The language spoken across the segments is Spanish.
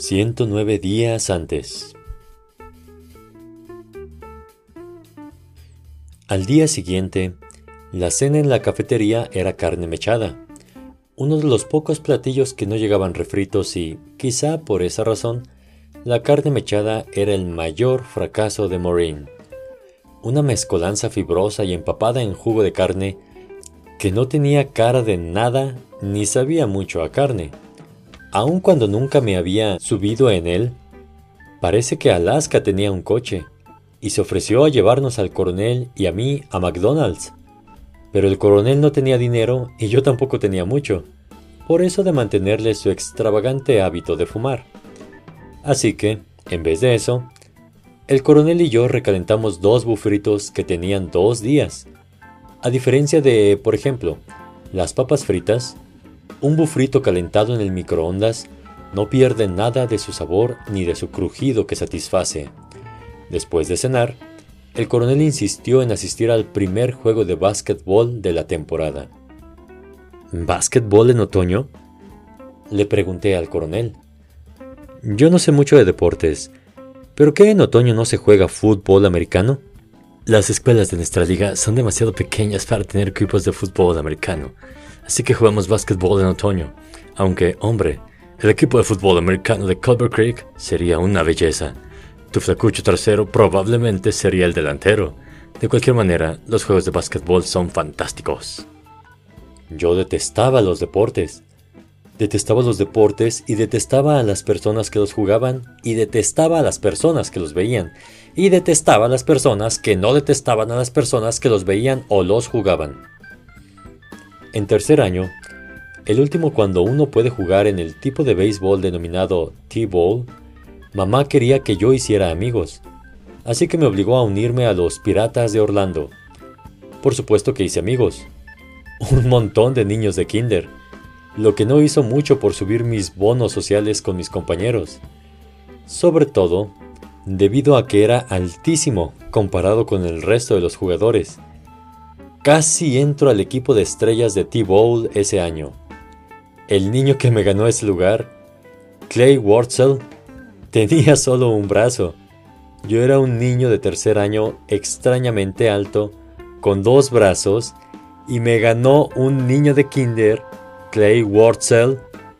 109 días antes. Al día siguiente, la cena en la cafetería era carne mechada, uno de los pocos platillos que no llegaban refritos y, quizá por esa razón, la carne mechada era el mayor fracaso de Maureen. Una mezcolanza fibrosa y empapada en jugo de carne que no tenía cara de nada ni sabía mucho a carne aun cuando nunca me había subido en él. Parece que Alaska tenía un coche y se ofreció a llevarnos al coronel y a mí a McDonald's. Pero el coronel no tenía dinero y yo tampoco tenía mucho, por eso de mantenerle su extravagante hábito de fumar. Así que, en vez de eso, el coronel y yo recalentamos dos bufritos que tenían dos días. A diferencia de, por ejemplo, las papas fritas, un bufrito calentado en el microondas no pierde nada de su sabor ni de su crujido que satisface. Después de cenar, el coronel insistió en asistir al primer juego de básquetbol de la temporada. ¿Básquetbol en otoño? Le pregunté al coronel. Yo no sé mucho de deportes, pero ¿qué en otoño no se juega fútbol americano? Las escuelas de nuestra liga son demasiado pequeñas para tener equipos de fútbol americano así que jugamos básquetbol en otoño. Aunque, hombre, el equipo de fútbol americano de Culver Creek sería una belleza. Tu flacucho trasero probablemente sería el delantero. De cualquier manera, los juegos de básquetbol son fantásticos. Yo detestaba los deportes. Detestaba los deportes y detestaba a las personas que los jugaban y detestaba a las personas que los veían y detestaba a las personas que no detestaban a las personas que los veían o los jugaban. En tercer año, el último cuando uno puede jugar en el tipo de béisbol denominado T-Ball, mamá quería que yo hiciera amigos, así que me obligó a unirme a los Piratas de Orlando. Por supuesto que hice amigos, un montón de niños de kinder, lo que no hizo mucho por subir mis bonos sociales con mis compañeros, sobre todo debido a que era altísimo comparado con el resto de los jugadores. Casi entro al equipo de estrellas de T-Bowl ese año. El niño que me ganó ese lugar, Clay Wurzel, tenía solo un brazo. Yo era un niño de tercer año extrañamente alto, con dos brazos, y me ganó un niño de kinder, Clay Wurzel,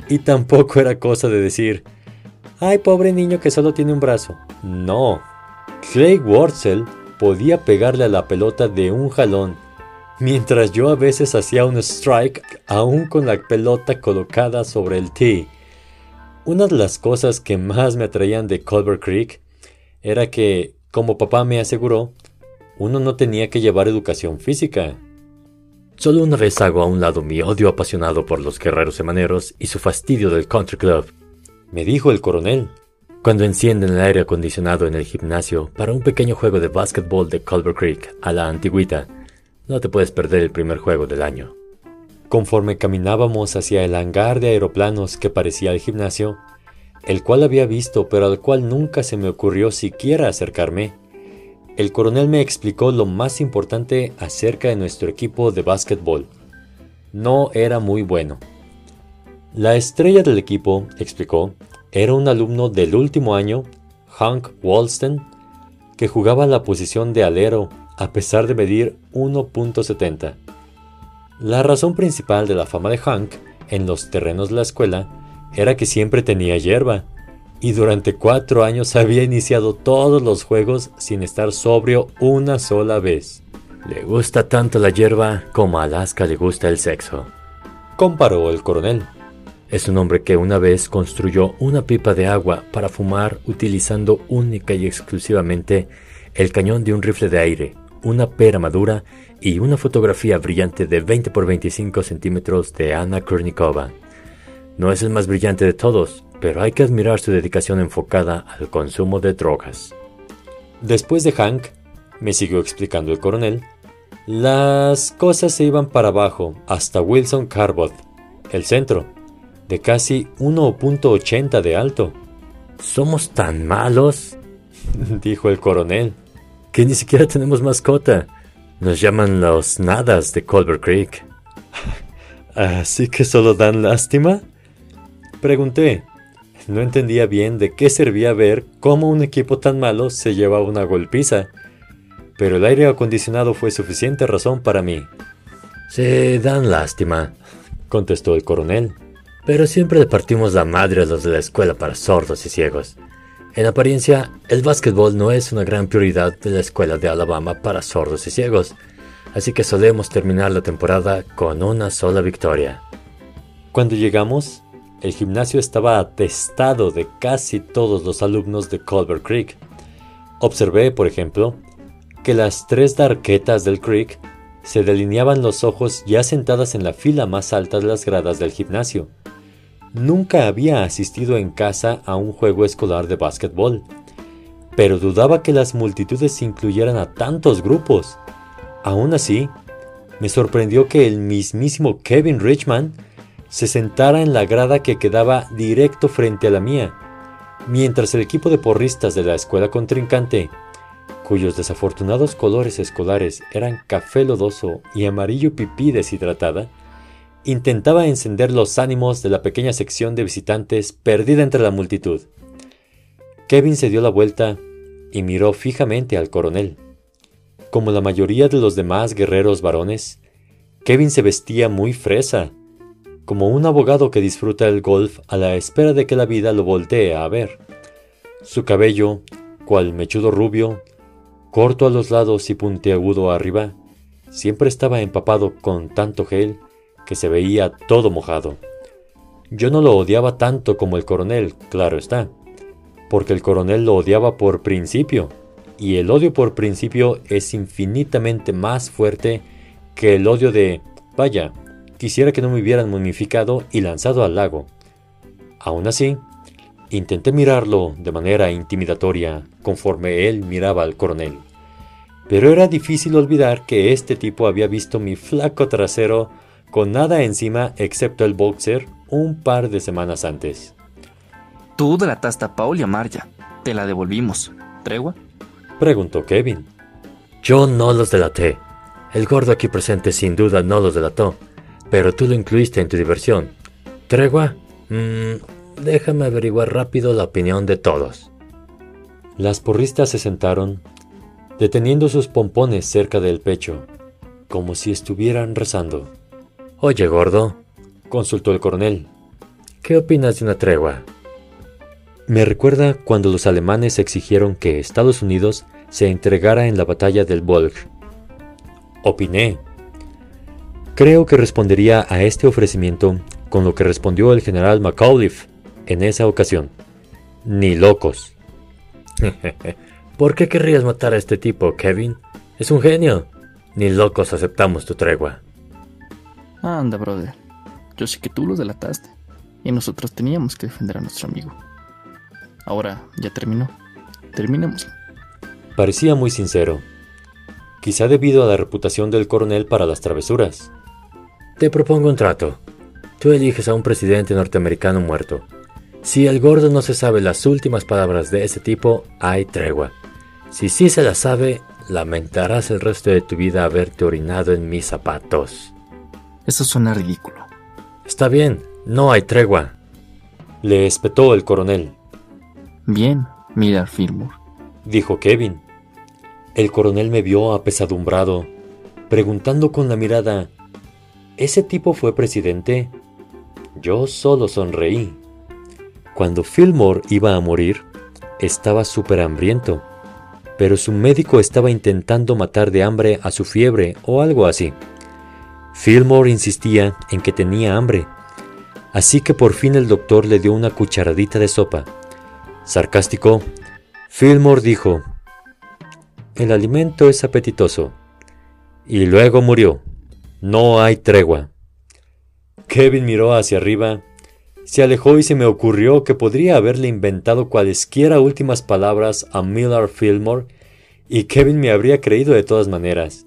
y tampoco era cosa de decir, ay pobre niño que solo tiene un brazo. No, Clay Wurzel podía pegarle a la pelota de un jalón mientras yo a veces hacía un strike aún con la pelota colocada sobre el tee. Una de las cosas que más me atraían de Culver Creek era que, como papá me aseguró, uno no tenía que llevar educación física. Solo una vez hago a un lado mi odio apasionado por los guerreros semaneros y su fastidio del country club, me dijo el coronel, cuando encienden el aire acondicionado en el gimnasio para un pequeño juego de básquetbol de Culver Creek a la antigüita no te puedes perder el primer juego del año. Conforme caminábamos hacia el hangar de aeroplanos que parecía el gimnasio, el cual había visto pero al cual nunca se me ocurrió siquiera acercarme, el coronel me explicó lo más importante acerca de nuestro equipo de básquetbol. No era muy bueno. La estrella del equipo, explicó, era un alumno del último año, Hank Walston, que jugaba la posición de alero a pesar de medir 1.70. La razón principal de la fama de Hank en los terrenos de la escuela era que siempre tenía hierba, y durante cuatro años había iniciado todos los juegos sin estar sobrio una sola vez. Le gusta tanto la hierba como a Alaska le gusta el sexo, comparó el coronel. Es un hombre que una vez construyó una pipa de agua para fumar utilizando única y exclusivamente el cañón de un rifle de aire, una pera madura y una fotografía brillante de 20 por 25 centímetros de Anna Kurnikova. No es el más brillante de todos, pero hay que admirar su dedicación enfocada al consumo de drogas. Después de Hank, me siguió explicando el coronel, las cosas se iban para abajo hasta Wilson Carbot, el centro, de casi 1.80 de alto. ¿Somos tan malos? dijo el coronel que ni siquiera tenemos mascota. Nos llaman los nadas de Culver Creek. ¿Así que solo dan lástima? Pregunté. No entendía bien de qué servía ver cómo un equipo tan malo se llevaba una golpiza, pero el aire acondicionado fue suficiente razón para mí. Se dan lástima, contestó el coronel, pero siempre le partimos la madre a los de la escuela para sordos y ciegos. En apariencia, el básquetbol no es una gran prioridad de la escuela de Alabama para sordos y ciegos, así que solemos terminar la temporada con una sola victoria. Cuando llegamos, el gimnasio estaba atestado de casi todos los alumnos de Culver Creek. Observé, por ejemplo, que las tres darquetas del Creek se delineaban los ojos ya sentadas en la fila más alta de las gradas del gimnasio. Nunca había asistido en casa a un juego escolar de básquetbol, pero dudaba que las multitudes incluyeran a tantos grupos. Aún así, me sorprendió que el mismísimo Kevin Richman se sentara en la grada que quedaba directo frente a la mía, mientras el equipo de porristas de la escuela contrincante cuyos desafortunados colores escolares eran café lodoso y amarillo pipí deshidratada, intentaba encender los ánimos de la pequeña sección de visitantes perdida entre la multitud. Kevin se dio la vuelta y miró fijamente al coronel. Como la mayoría de los demás guerreros varones, Kevin se vestía muy fresa, como un abogado que disfruta el golf a la espera de que la vida lo voltee a ver. Su cabello, cual mechudo rubio, corto a los lados y puntiagudo arriba, siempre estaba empapado con tanto gel que se veía todo mojado. Yo no lo odiaba tanto como el coronel, claro está, porque el coronel lo odiaba por principio, y el odio por principio es infinitamente más fuerte que el odio de, vaya, quisiera que no me hubieran momificado y lanzado al lago. Aún así, Intenté mirarlo de manera intimidatoria conforme él miraba al coronel. Pero era difícil olvidar que este tipo había visto mi flaco trasero con nada encima excepto el boxer un par de semanas antes. Tú delataste a Paul y a Marja. Te la devolvimos. ¿Tregua? Preguntó Kevin. Yo no los delaté. El gordo aquí presente sin duda no los delató. Pero tú lo incluiste en tu diversión. ¿Tregua? Mmm, Déjame averiguar rápido la opinión de todos. Las porristas se sentaron, deteniendo sus pompones cerca del pecho, como si estuvieran rezando. Oye, gordo, consultó el coronel. ¿Qué opinas de una tregua? Me recuerda cuando los alemanes exigieron que Estados Unidos se entregara en la batalla del Volg. Opiné. Creo que respondería a este ofrecimiento con lo que respondió el general McAuliffe en esa ocasión. Ni locos. ¿Por qué querrías matar a este tipo, Kevin? Es un genio. Ni locos aceptamos tu tregua. Anda, brother. Yo sé que tú lo delataste. Y nosotros teníamos que defender a nuestro amigo. Ahora ya terminó. Terminemos. Parecía muy sincero. Quizá debido a la reputación del coronel para las travesuras. Te propongo un trato. Tú eliges a un presidente norteamericano muerto si el gordo no se sabe las últimas palabras de ese tipo, hay tregua. Si sí se las sabe, lamentarás el resto de tu vida haberte orinado en mis zapatos. Eso suena ridículo. Está bien, no hay tregua. Le espetó el coronel. Bien, mira Fillmore, dijo Kevin. El coronel me vio apesadumbrado, preguntando con la mirada, ¿ese tipo fue presidente? Yo solo sonreí. Cuando Fillmore iba a morir, estaba súper hambriento, pero su médico estaba intentando matar de hambre a su fiebre o algo así. Fillmore insistía en que tenía hambre, así que por fin el doctor le dio una cucharadita de sopa. Sarcástico, Fillmore dijo, El alimento es apetitoso. Y luego murió. No hay tregua. Kevin miró hacia arriba se alejó y se me ocurrió que podría haberle inventado cualesquiera últimas palabras a Miller Fillmore y Kevin me habría creído de todas maneras.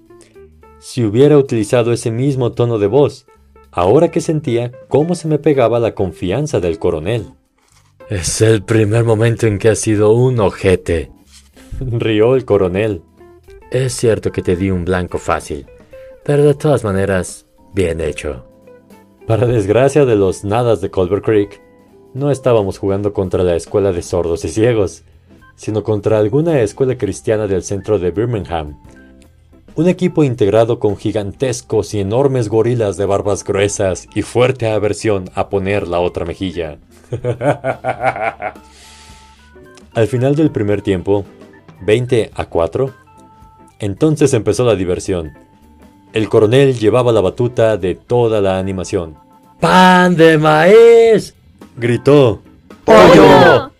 Si hubiera utilizado ese mismo tono de voz, ahora que sentía cómo se me pegaba la confianza del coronel. Es el primer momento en que has sido un ojete. Rió el coronel. Es cierto que te di un blanco fácil, pero de todas maneras, bien hecho. Para desgracia de los nadas de Culver Creek, no estábamos jugando contra la escuela de sordos y ciegos, sino contra alguna escuela cristiana del centro de Birmingham. Un equipo integrado con gigantescos y enormes gorilas de barbas gruesas y fuerte aversión a poner la otra mejilla. Al final del primer tiempo, 20 a 4, entonces empezó la diversión. El coronel llevaba la batuta de toda la animación. ¡Pan de maíz! Gritó. ¡Pollo!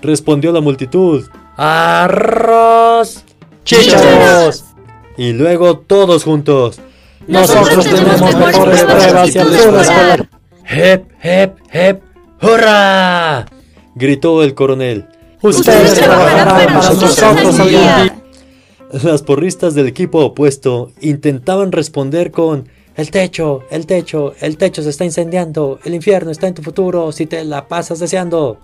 Respondió la multitud. ¡Arroz! ¡Chícharos! Y luego todos juntos. Nosotros tenemos mejores pruebas y escolar. ¡Hep, hep, hep! ¡Hurra! Gritó el coronel. Ustedes trabajarán para nosotros algún día. Las porristas del equipo opuesto intentaban responder con El techo, el techo, el techo se está incendiando, el infierno está en tu futuro si te la pasas deseando.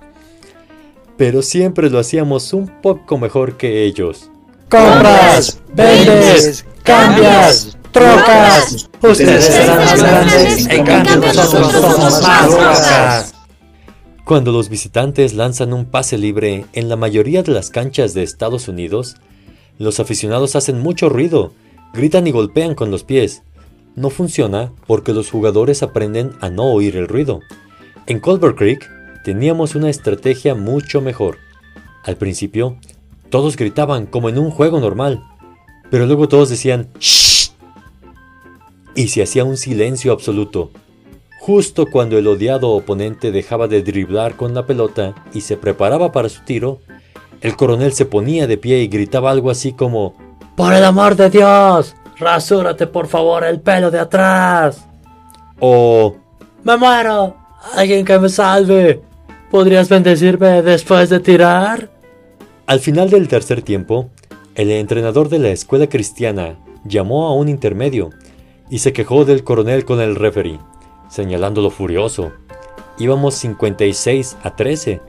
Pero siempre lo hacíamos un poco mejor que ellos. Compras, vendes, cambias, trocas. Ustedes serán más grandes, en cambio nosotros somos más rocas. Cuando los visitantes lanzan un pase libre en la mayoría de las canchas de Estados Unidos, los aficionados hacen mucho ruido, gritan y golpean con los pies. No funciona porque los jugadores aprenden a no oír el ruido. En Culver Creek teníamos una estrategia mucho mejor. Al principio, todos gritaban como en un juego normal, pero luego todos decían ¡Shh! Y se hacía un silencio absoluto. Justo cuando el odiado oponente dejaba de driblar con la pelota y se preparaba para su tiro, el coronel se ponía de pie y gritaba algo así como ¡Por el amor de Dios! ¡Rasúrate por favor el pelo de atrás! o ¡Me muero! ¡Alguien que me salve! ¿Podrías bendecirme después de tirar? Al final del tercer tiempo, el entrenador de la escuela cristiana llamó a un intermedio y se quejó del coronel con el referee, señalándolo furioso. Íbamos 56 a 13.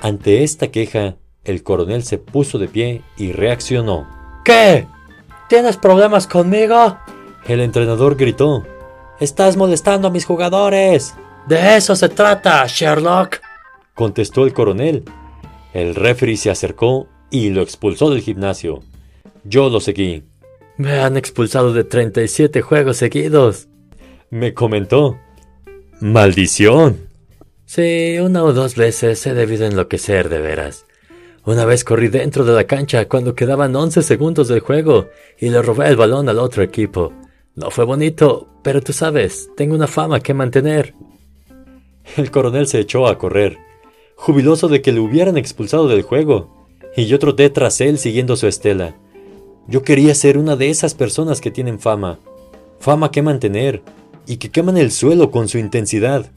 Ante esta queja, el coronel se puso de pie y reaccionó. ¿Qué? ¿Tienes problemas conmigo? El entrenador gritó. Estás molestando a mis jugadores. De eso se trata, Sherlock. Contestó el coronel. El referee se acercó y lo expulsó del gimnasio. Yo lo seguí. Me han expulsado de 37 juegos seguidos. Me comentó. ¡Maldición! Sí, una o dos veces he debido enloquecer de veras. Una vez corrí dentro de la cancha cuando quedaban 11 segundos del juego y le robé el balón al otro equipo. No fue bonito, pero tú sabes, tengo una fama que mantener. El coronel se echó a correr, jubiloso de que le hubieran expulsado del juego, y yo troté tras él siguiendo su estela. Yo quería ser una de esas personas que tienen fama, fama que mantener, y que queman el suelo con su intensidad.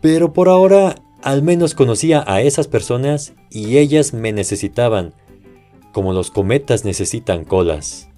Pero por ahora al menos conocía a esas personas y ellas me necesitaban, como los cometas necesitan colas.